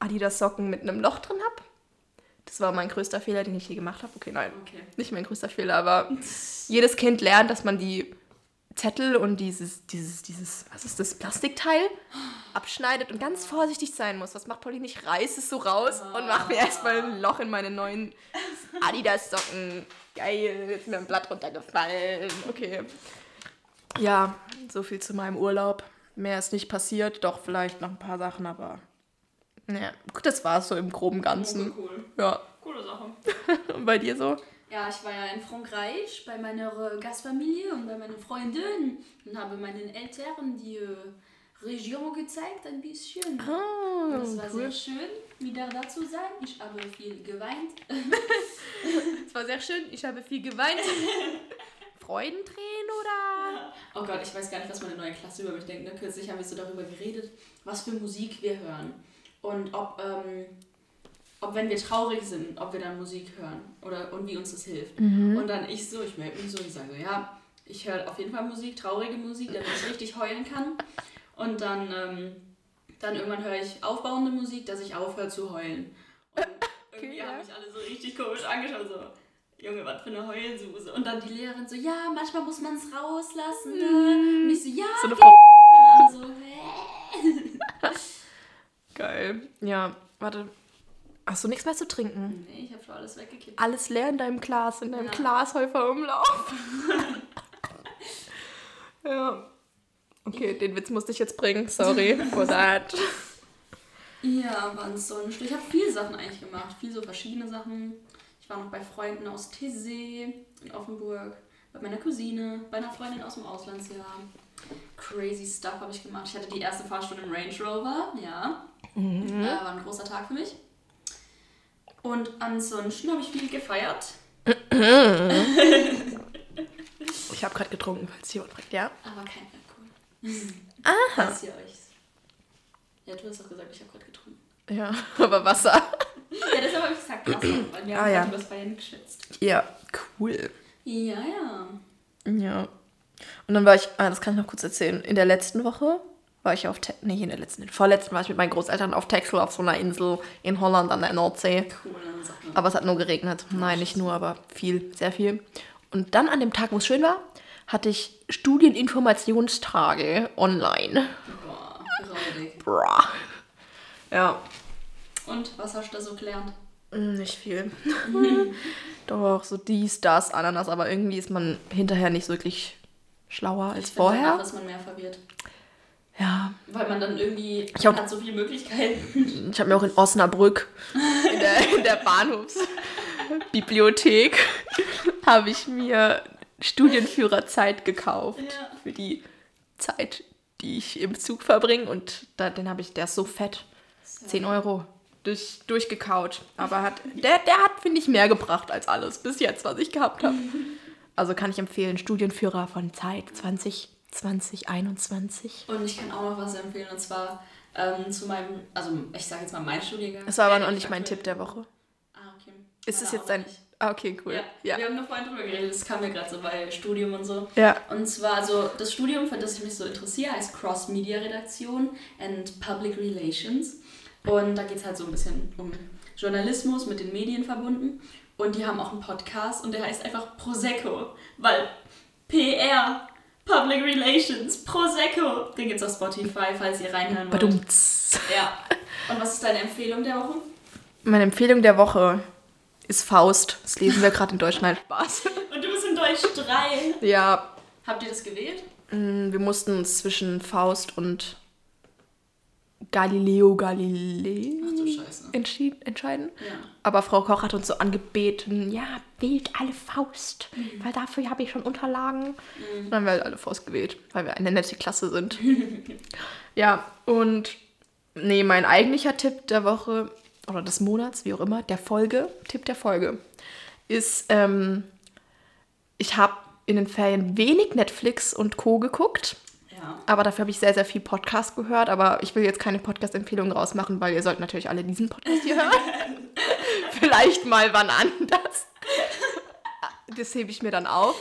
Adidas-Socken mit einem Loch drin habe. Das war mein größter Fehler, den ich je gemacht habe. Okay, nein. Okay. Nicht mein größter Fehler, aber jedes Kind lernt, dass man die Zettel und dieses, dieses, dieses, was ist das, Plastikteil abschneidet und ganz vorsichtig sein muss. Was macht Polly nicht? Reiß es so raus und mach mir erstmal ein Loch in meine neuen Adidas-Socken. Geil, jetzt ist mir ein Blatt runtergefallen. Okay. Ja, so viel zu meinem Urlaub. Mehr ist nicht passiert, doch vielleicht noch ein paar Sachen, aber. Naja, gut, das war es so im groben Ganzen. Okay, cool. Ja. Coole Sache. Und bei dir so? Ja, ich war ja in Frankreich bei meiner äh, Gastfamilie und bei meinen Freunden und habe meinen Eltern die äh, Region gezeigt, ein bisschen. Oh, Das war sehr schön, wieder da zu sein. Ich habe viel geweint. Es war sehr schön. Ich habe viel geweint. Freudentränen oder? Oh Gott, ich weiß gar nicht, was meine neue Klasse über mich denkt. Ne? Kürzlich haben wir so darüber geredet, was für Musik wir hören. Und ob, ähm, ob wenn wir traurig sind, ob wir dann Musik hören. Oder und wie uns das hilft. Und dann ich so, ich melde mich so, ich sage so, ja, ich höre auf jeden Fall Musik, traurige Musik, damit ich richtig heulen kann. Und dann, ähm, dann irgendwann höre ich aufbauende Musik, dass ich aufhöre zu heulen. Und irgendwie ja. haben mich alle so richtig komisch angeschaut, so. Junge, was für eine Heulsuse. Und dann die Lehrerin so, ja, manchmal muss man es rauslassen. Ne? Und ich so, ja, So eine Frau. so, hä? Geil. Ja, warte. Hast du nichts mehr zu trinken? Nee, ich habe schon alles weggekippt. Alles leer in deinem Glas, in deinem Ja. Glashäufer-Umlauf. ja. Okay, den Witz musste ich jetzt bringen. Sorry for that. Ja, aber ansonsten, ich habe viele Sachen eigentlich gemacht. Viel so verschiedene Sachen. Ich war noch bei Freunden aus Tessé in Offenburg, bei meiner Cousine, bei einer Freundin aus dem Auslandsjahr. Crazy Stuff habe ich gemacht. Ich hatte die erste Fahrstunde im Range Rover, ja. Äh, war ein großer Tag für mich. Und ansonsten habe ich viel gefeiert. Ich habe gerade getrunken, falls jemand fragt, ja? Aber kein Alkohol. Aha. Falls ihr euch. Ja, du hast doch gesagt, ich habe gerade getrunken. Ja, aber Wasser. Ja, deshalb habe ich gesagt, Wasser, weil wir Ah, haben ja. ja. über das Feiern geschätzt. Ja, cool. Ja, ja. Ja. Und dann war ich, ah, das kann ich noch kurz erzählen. In der letzten Woche war ich auf, Te nee, in der letzten, in der vorletzten war ich mit meinen Großeltern auf Texel auf so einer Insel in Holland an der Nordsee. Sache. Aber es hat nur geregnet. Nein, nicht nur, aber viel, sehr viel. Und dann an dem Tag, wo es schön war, hatte ich Studieninformationstage online. Boah. Bra. Ja, Und was hast du da so gelernt? mm, nicht viel. Doch, so dies, das, Ananas, aber irgendwie ist man hinterher nicht wirklich schlauer als Ich finde, danach vorher. ist man mehr verwirrt. Ja, Weil man dann irgendwie Ich hab- hat so viele Möglichkeiten. ich habe mir auch in Osnabrück in der, in der Bahnhofsbibliothek habe ich mir Studienführerzeit gekauft Ja. für die Zeit, die ich im Zug verbringe und da, den habe ich, der ist so fett, 10 Euro durch, durchgekaut, aber hat, der, der hat, finde ich, mehr gebracht als alles bis jetzt, was ich gehabt habe. Also kann ich empfehlen, Studienführer von Zeit 2020, 21. Und ich kann auch noch was empfehlen und zwar ähm, zu meinem, also ich sage jetzt mal mein Studiengang. Das war aber noch ich nicht mein Tipp der Woche. Ah, okay. Ist es jetzt dein... Ah, okay, cool. Ja. Ja. wir haben nur vorhin drüber geredet, das kam mir gerade so bei Studium und so. Ja. Und zwar so, das Studium, für das ich mich so interessiere, heißt Cross-Media-Redaktion and Public Relations. Und da geht es halt so ein bisschen um Journalismus mit den Medien verbunden. Und die haben auch einen Podcast und der heißt einfach Prosecco, weil PR, Public Relations, Prosecco, den gibt's auf Spotify, falls ihr reinhören wollt. Badumts. Ja. Und was ist deine Empfehlung der Woche? Meine Empfehlung der Woche ist Faust. Das lesen wir gerade in Deutsch. Nein, Spaß. Und du bist in Deutsch 3. Ja, Habt ihr das gewählt? mh, wir mussten uns zwischen Faust und Galileo Galilei entscheiden. Ja. Aber Frau Koch hat uns so angebeten, ja, wählt alle Faust, weil dafür habe ich schon Unterlagen. Und dann haben wir halt alle Faust gewählt, weil wir eine nette Klasse sind. ja, und nee, mein eigentlicher Tipp der Woche oder des Monats, wie auch immer, der Folge, Tipp der Folge, ist, ähm, ich habe in den Ferien wenig Netflix und Co. geguckt. Ja. Aber dafür habe ich sehr, sehr viel Podcast gehört. Aber ich will jetzt keine Podcast-Empfehlungen rausmachen, weil ihr sollt natürlich alle diesen Podcast hier hören. Vielleicht mal wann anders. Das hebe ich mir dann auf.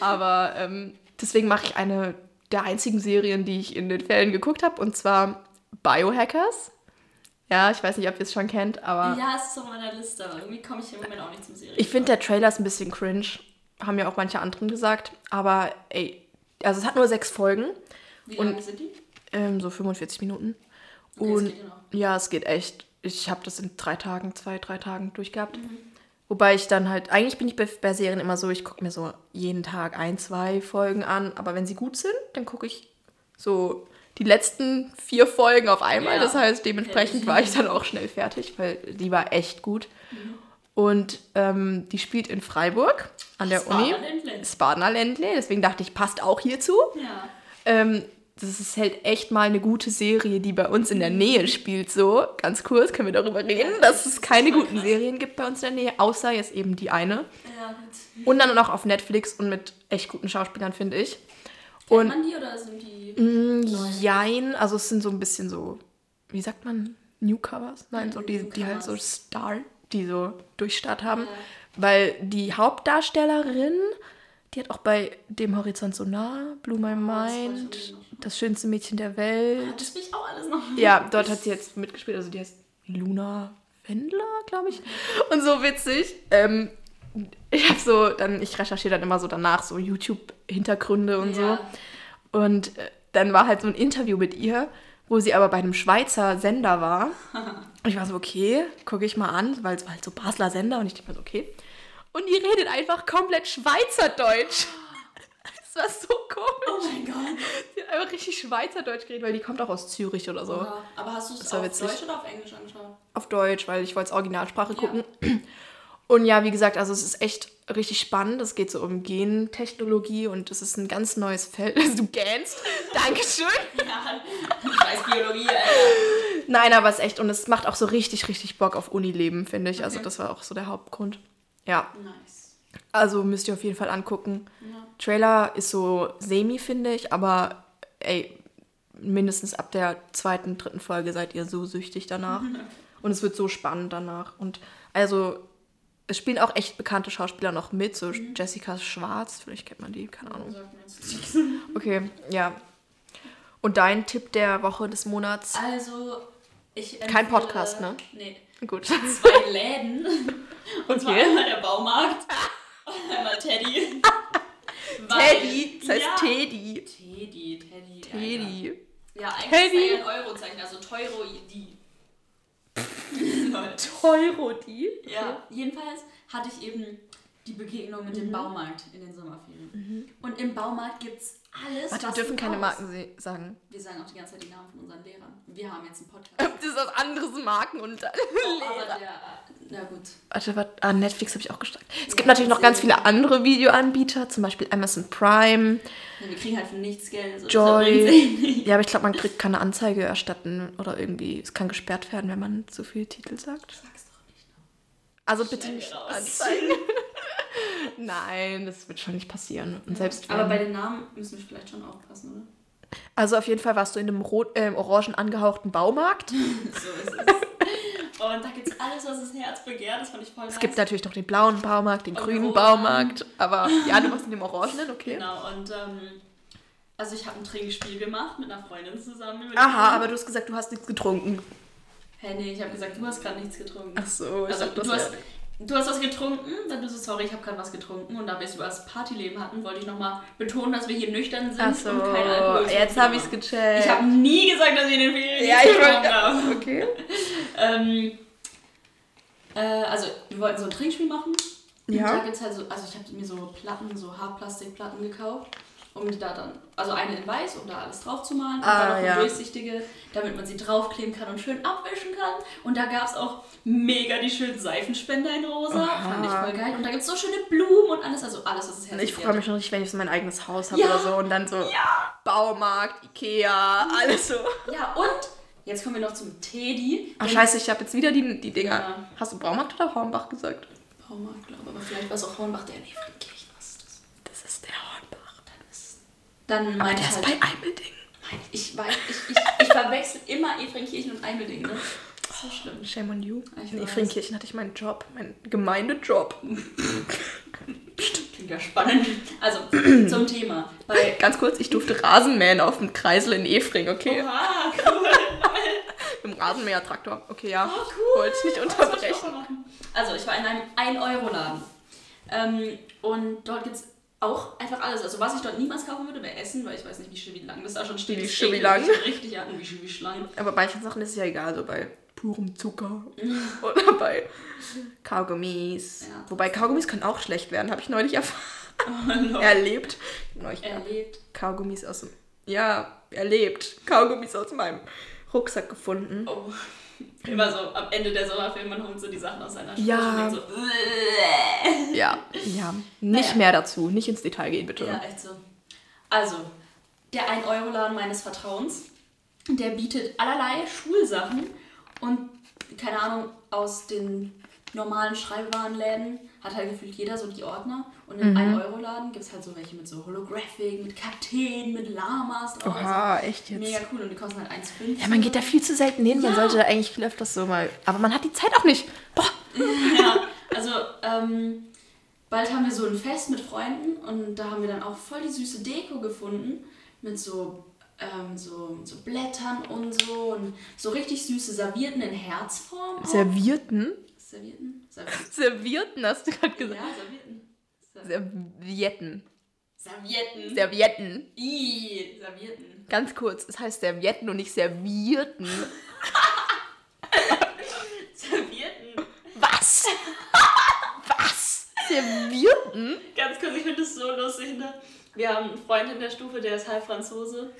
Aber ähm, deswegen mache ich eine der einzigen Serien, die ich in den Ferien geguckt habe, und zwar Biohackers. Ja, ich weiß nicht, ob ihr es schon kennt, aber Ja, es ist auf meiner Liste, aber irgendwie komme ich im Moment auch nicht zum Serien. ich finde, der Trailer ist ein bisschen cringe. Haben ja auch manche anderen gesagt. Aber ey, also es hat nur sechs Folgen. Wie und- lange sind die? Ähm, so 45 Minuten. Okay, und geht ja es geht echt. Ich habe das in drei Tagen, zwei, drei Tagen durchgehabt. Mhm. Wobei ich dann halt, eigentlich bin ich bei, bei Serien immer so, ich gucke mir so jeden Tag ein, zwei Folgen an. Aber wenn sie gut sind, dann gucke ich so die letzten vier Folgen auf einmal. Ja, das heißt, dementsprechend war ich dann auch schnell fertig, weil die war echt gut. Mhm. Und ähm, die spielt in Freiburg an der Uni. Spartner Ländle. Deswegen dachte ich, passt auch hierzu. Ja. Ähm, das ist halt echt mal eine gute Serie, die bei uns in der Nähe spielt. So, ganz kurz können wir darüber reden, dass es keine guten Serien gibt bei uns in der Nähe, außer jetzt eben die eine. Ja. Und dann noch auf Netflix und mit echt guten Schauspielern, finde ich. Kennt Und man die oder sind die... Mm, Jein, also es sind so ein bisschen so, wie sagt man, Newcomers? Nein, so die, die halt so. Star, die so Durchstart haben. Ja. Weil die Hauptdarstellerin, die hat auch bei Dem Horizont so nah, Blue My Oh, das Mind, noch das schönste Mädchen der Welt. Das will ich auch alles noch. Ja, dort hat sie jetzt mitgespielt, also die heißt Luna Wendler, glaube ich. Und so witzig. Ähm, ich habe so, dann, ich recherchiere dann immer so danach so YouTube-Hintergründe und Ja. so. Und äh, dann war halt so ein Interview mit ihr, wo sie aber bei einem Schweizer Sender war. Und ich war so, okay, gucke ich mal an, weil es war halt so Basler Sender und ich dachte mir so, okay. Und die redet einfach komplett Schweizerdeutsch. Das war so komisch. Oh mein Gott. Die hat einfach richtig Schweizerdeutsch geredet, weil die kommt auch aus Zürich oder so. Oha. Aber hast du es auf witzig. Deutsch oder auf Englisch angeschaut? Auf Deutsch, weil ich wollte es Originalsprache Ja. gucken. Und ja, wie gesagt, also es ist echt richtig spannend. Es geht so um Gentechnologie und es ist ein ganz neues Feld. Du gähnst. Dankeschön. Ja, ich weiß Biologie, Alter. Nein, aber es ist echt und es macht auch so richtig, richtig Bock auf Unileben, finde ich. Also Okay. das war auch so der Hauptgrund. Ja, Nice. also müsst ihr auf jeden Fall angucken. Ja. Trailer ist so semi, finde ich, aber ey, mindestens ab der zweiten, dritten Folge seid ihr so süchtig danach. Und es wird so spannend danach. Und also, es spielen auch echt bekannte Schauspieler noch mit, so Jessica Schwarz, vielleicht kennt man die, keine Ahnung. Okay, ja. Und dein Tipp der Woche des Monats? Also, ich Kein empfehle- Podcast, ne? Nee. Gut. Zwei Läden. Und zwar Okay. einmal der Baumarkt und einmal Teddy. Teddy, das heißt ja. Teddy. Teddy, Teddy. Teddy. Alter. Ja, eigentlich Teddy. ist ein Eurozeichen, also Teuro die. Ja, jedenfalls hatte ich eben die Begegnung mit dem Baumarkt in den Sommerferien. Und im Baumarkt gibt es alles. Warte, wir dürfen keine brauchst. Marken sagen. Wir sagen auch die ganze Zeit die Namen von unseren Lehrern. Wir haben jetzt einen Podcast. Das ist was anderes Marken und Oh, aber der. Na gut. Warte, warte, ah, Netflix habe ich auch gestartet. Es gibt Ja, natürlich noch ganz viele andere Videoanbieter, zum Beispiel Amazon Prime, Ja, wir kriegen halt für nichts Geld. Also Joy. Ja, aber ich glaube, man kriegt keine Anzeige erstatten oder irgendwie, es kann gesperrt werden, wenn man zu viele Titel sagt. Sag's doch nicht. Also bitte nicht anzeigen. Nein, das wird schon nicht passieren. Und selbst Aber bei den Namen müssen wir vielleicht schon aufpassen, oder? Also auf jeden Fall warst du in einem rot, äh, orangen angehauchten Baumarkt. So ist es. Und da gibt's alles, was das Herz begehrt. Das fand ich voll Es nice. gibt natürlich noch den blauen Baumarkt, den Und grünen. Baumarkt. Aber ja, du warst in dem orangenen, okay. Genau, und ähm, also ich habe ein Trinkspiel gemacht mit einer Freundin zusammen. Aha, aber du hast gesagt, du hast nichts getrunken. Hä, nee, ich habe gesagt, du hast gerade nichts getrunken. Ach so, ich also, dachte, du, hast, du hast was getrunken, dann du so, sorry, ich habe gerade was getrunken. Und da wir es über das Partyleben hatten, wollte ich nochmal betonen, dass wir hier nüchtern sind Ach so, und kein Alkohol jetzt habe ich es gecheckt. Ich habe nie gesagt, dass ich in den Ferien Ja, ich getrunken habe. Okay. Ähm, äh, also, wir wollten so ein Trinkspiel machen. Ja. Und da gibt's halt so, also ich habe mir so Platten, so Hartplastikplatten gekauft, um die da dann, also eine in weiß, um da alles drauf zu malen. Und Ah, dann noch eine ja. durchsichtige, damit man sie draufkleben kann und schön abwischen kann. Und da gab es auch mega die schönen Seifenspender in rosa. Aha. Fand ich voll geil. Und da gibt es so schöne Blumen und alles, also alles, was es Ich freue mich schon richtig, wenn ich so mein eigenes Haus habe Ja. oder so und dann so Baumarkt, Ikea, alles so. Ja, und jetzt kommen wir noch zum Teddy. Ach scheiße, ich habe jetzt wieder die, die Dinger. Ja. Hast du Baumarkt oder Hornbach gesagt? Baumarkt, glaube aber vielleicht war es auch Hornbach, der in Efrenkirchen. Was ist das? Das ist der Hornbach. Dann ist. Dann Aber der ich ist halt, bei Eimelding. Nein, ich weiß, ich, ich, ich verwechsel immer Efrenkirchen und Eimelding, ne? So schlimm. Shame on you. Ich In weiß. Efrenkirchen hatte ich meinen Job, meinen Gemeindejob. Klingt ja spannend. Also, zum Thema. Bei Ganz kurz, ich durfte Rasenmähen auf dem Kreisel in Efring, okay? Oha, cool. Im Rasenmäher-Traktor. Okay, ja. Oh, cool. Wollte ich nicht ich unterbrechen. mal machen. Also, ich war in einem 1-Euro-Laden. Ähm, und dort gibt es auch einfach alles. Also, was ich dort niemals kaufen würde, wäre Essen, weil ich weiß nicht, wie schön wie lang das da schon steht. Wie schön wie lang? Richtig an, wie schön wie schlank. Aber bei manchen Sachen ist es ja egal, so bei purem Zucker oder bei Kaugummis. Ja. Wobei Kaugummis können auch schlecht werden, habe ich neulich erfahren. Oh, erlebt. Neulich Erlebt. Kaugummis aus dem. Ja, erlebt. Kaugummis aus meinem Rucksack gefunden. Oh. Immer so am Ende der Sommerferien, man holt so die Sachen aus seiner Tasche Ja. und denkt so. Ja, ja. Nicht Naja. mehr dazu. Nicht ins Detail gehen, bitte. Ja, echt so. Also, der 1-Euro-Laden meines Vertrauens, der bietet allerlei Schulsachen und, keine Ahnung, aus den normalen Schreibwarenläden hat halt gefühlt jeder so die Ordner. Und im Mhm. 1-Euro-Laden gibt es halt so welche mit so Holographic, mit Kakteen, mit Lamas drauf. Oha, echt Also, jetzt. mega cool und die kosten halt 1,50. Ja, man geht da viel zu selten hin. Man Ja. sollte da eigentlich viel öfters so mal. Aber man hat die Zeit auch nicht. Boah. ja, also ähm, bald haben wir so ein Fest mit Freunden und da haben wir dann auch voll die süße Deko gefunden mit so, ähm, so, so Blättern und so und so richtig süße Servierten in Herzform. auch. Servierten? Servierten? Servierten. Servierten hast du gerade gesagt. Ja, Servierten. Ser- Servietten. Servietten. Servietten. I, Servierten. Ganz kurz, es heißt Servietten und nicht Servierten. Servierten. Was? Was? Servierten? Ganz kurz, ich finde das so lustig. Ne? Wir haben einen Freund in der Stufe, der ist halb Franzose.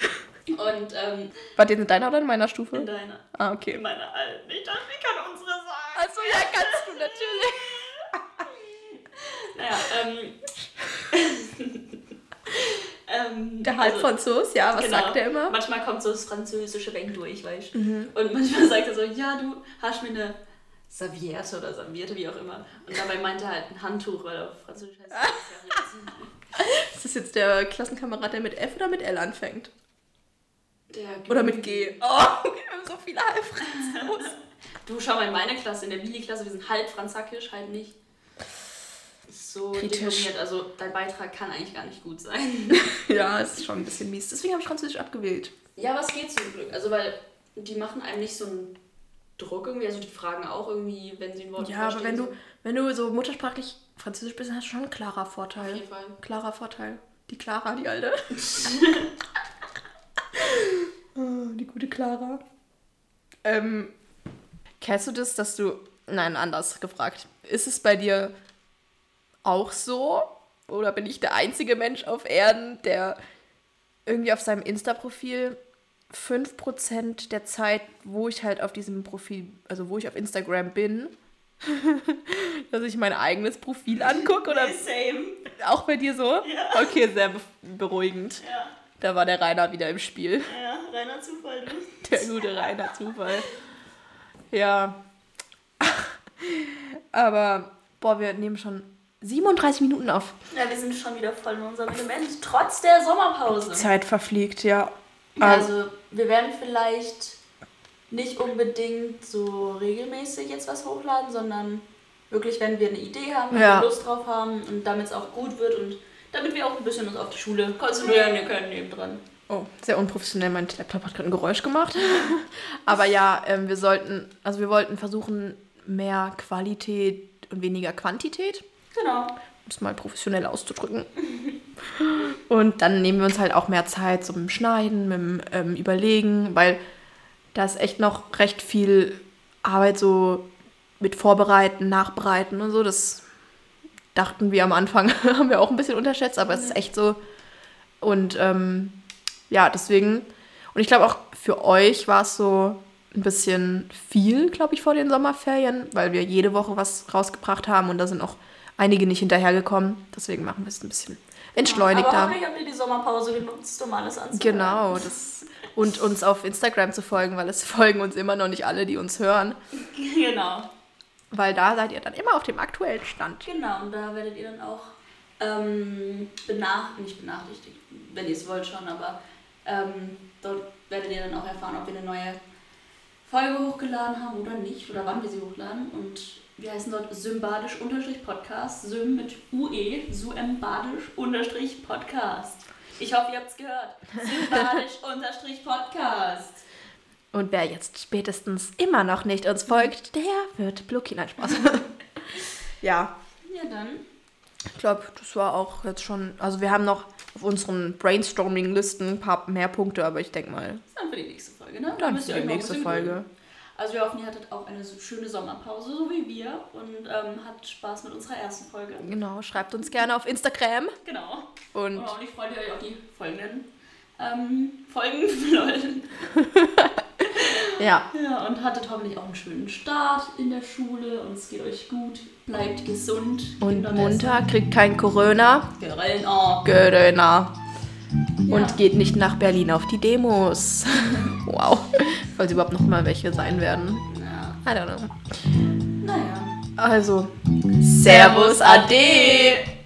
Und ähm, Wart ihr in deiner oder in meiner in Stufe? deiner, Ah, in okay. meiner alten. Ich dachte, ich kann unsere sagen. Also ja, kannst du natürlich. Naja, ähm. ähm Der also, Halbfranzos, ja, was genau. sagt er immer? Manchmal kommt so das französische Weg durch, weißt du? Mhm. Und manchmal sagt er so, ja, du hast mir eine Serviette oder Serviette, wie auch immer. Und dabei meinte er halt ein Handtuch, weil auf Französisch heißt. Ist das jetzt der Klassenkamerad, der mit F oder mit L anfängt? Der Oder mit G? Oh, wir haben so viele Halbfranzos. Du, schau mal in meine Klasse, in der Billy-Klasse, wir sind halb franzakisch, halb nicht. So Kritisch. also dein Beitrag kann eigentlich gar nicht gut sein. ja, es ist schon ein bisschen mies. Deswegen habe ich Französisch abgewählt. Ja, es geht zum Glück. Also, weil die machen einem nicht so einen Druck irgendwie. Also, die fragen auch irgendwie, wenn sie ein Wort Ja, aber wenn du, wenn du so muttersprachlich Französisch bist, hast du schon ein klarer so. Auf Vorteil. jeden Fall. Klarer Vorteil. Die Clara, die alte. Oh, die gute Clara. Ähm, kennst du das, dass du. Nein, anders gefragt. Ist es bei dir auch so? Oder bin ich der einzige Mensch auf Erden, der irgendwie auf seinem Insta-Profil 5% der Zeit, wo ich halt auf diesem Profil, also wo ich auf Instagram bin, dass ich mein eigenes Profil angucke? Oder Same. auch bei dir so? Ja. Okay, sehr be beruhigend. Ja, Da war der Rainer wieder im Spiel. ja, reiner Zufall, du. Der gute Rainer Zufall. Ja. Aber, boah, wir nehmen schon 37 Minuten auf. Ja, wir sind schon wieder voll in unserem Element, trotz der Sommerpause. Zeit verfliegt, ja. Also, wir werden vielleicht nicht unbedingt so regelmäßig jetzt was hochladen, sondern wirklich, wenn wir eine Idee haben, wenn Ja. wir Lust drauf haben und damit es auch gut wird und damit wir auch ein bisschen uns auf die Schule konzentrieren können nebendran. Oh, sehr unprofessionell. Mein Laptop hat gerade ein Geräusch gemacht. Aber ja, ähm, wir sollten, also wir wollten versuchen, mehr Qualität und weniger Quantität. Genau. um es mal professionell auszudrücken. Und dann nehmen wir uns halt auch mehr Zeit zum Schneiden, mit dem ähm, Überlegen, weil da ist echt noch recht viel Arbeit so mit Vorbereiten, Nachbereiten und so. Das dachten wir am Anfang, haben wir auch ein bisschen unterschätzt, aber es ist echt so. Und ähm, ja, deswegen. Und ich glaube auch für euch war es so ein bisschen viel, glaube ich, vor den Sommerferien, weil wir jede Woche was rausgebracht haben und da sind auch einige nicht hinterhergekommen. Deswegen machen wir es ein bisschen Aber entschleunigter. hoffentlich habt ihr die Sommerpause genutzt, um alles anzuhören. Genau, das, und uns auf Instagram zu folgen, weil es folgen uns immer noch nicht alle, die uns hören. Genau. Weil da seid ihr dann immer auf dem aktuellen Stand. Genau, und da werdet ihr dann auch ähm, benach nicht benachrichtigt, wenn ihr es wollt schon, aber ähm, dort werdet ihr dann auch erfahren, ob wir eine neue Folge hochgeladen haben oder nicht, oder wann wir sie hochladen. Und wir heißen dort Symbadisch-Podcast, Sym mit UE, Symbadisch-Podcast. Ich hoffe, ihr habt es gehört. Symbadisch-Podcast. Und wer jetzt spätestens immer noch nicht uns folgt, der wird blockiert. Nein, Spaß. ja, Ja, dann. Ich glaube, das war auch jetzt schon. Also, wir haben noch auf unseren Brainstorming-Listen ein paar mehr Punkte, aber ich denke mal, Das dann für die nächste Folge, ne? Da dann müsst für die nächste Folge. gewöhnen. Also wir hoffen, ihr hattet auch eine schöne Sommerpause, so wie wir. Und ähm, habt Spaß mit unserer ersten Folge. Genau, schreibt uns gerne auf Instagram. Genau. Und Und hoffentlich freut ihr euch auf die folgenden ähm, Folgen. Ja. Ja, und hattet hoffentlich auch einen schönen Start in der Schule und es geht euch gut. Bleibt gesund. Und munter, kriegt kein Corona. Corona. Gödöner. Ja. Und geht nicht nach Berlin auf die Demos. wow. Falls überhaupt noch mal welche sein werden. Ja, I don't know. naja. Also, Servus, Ade.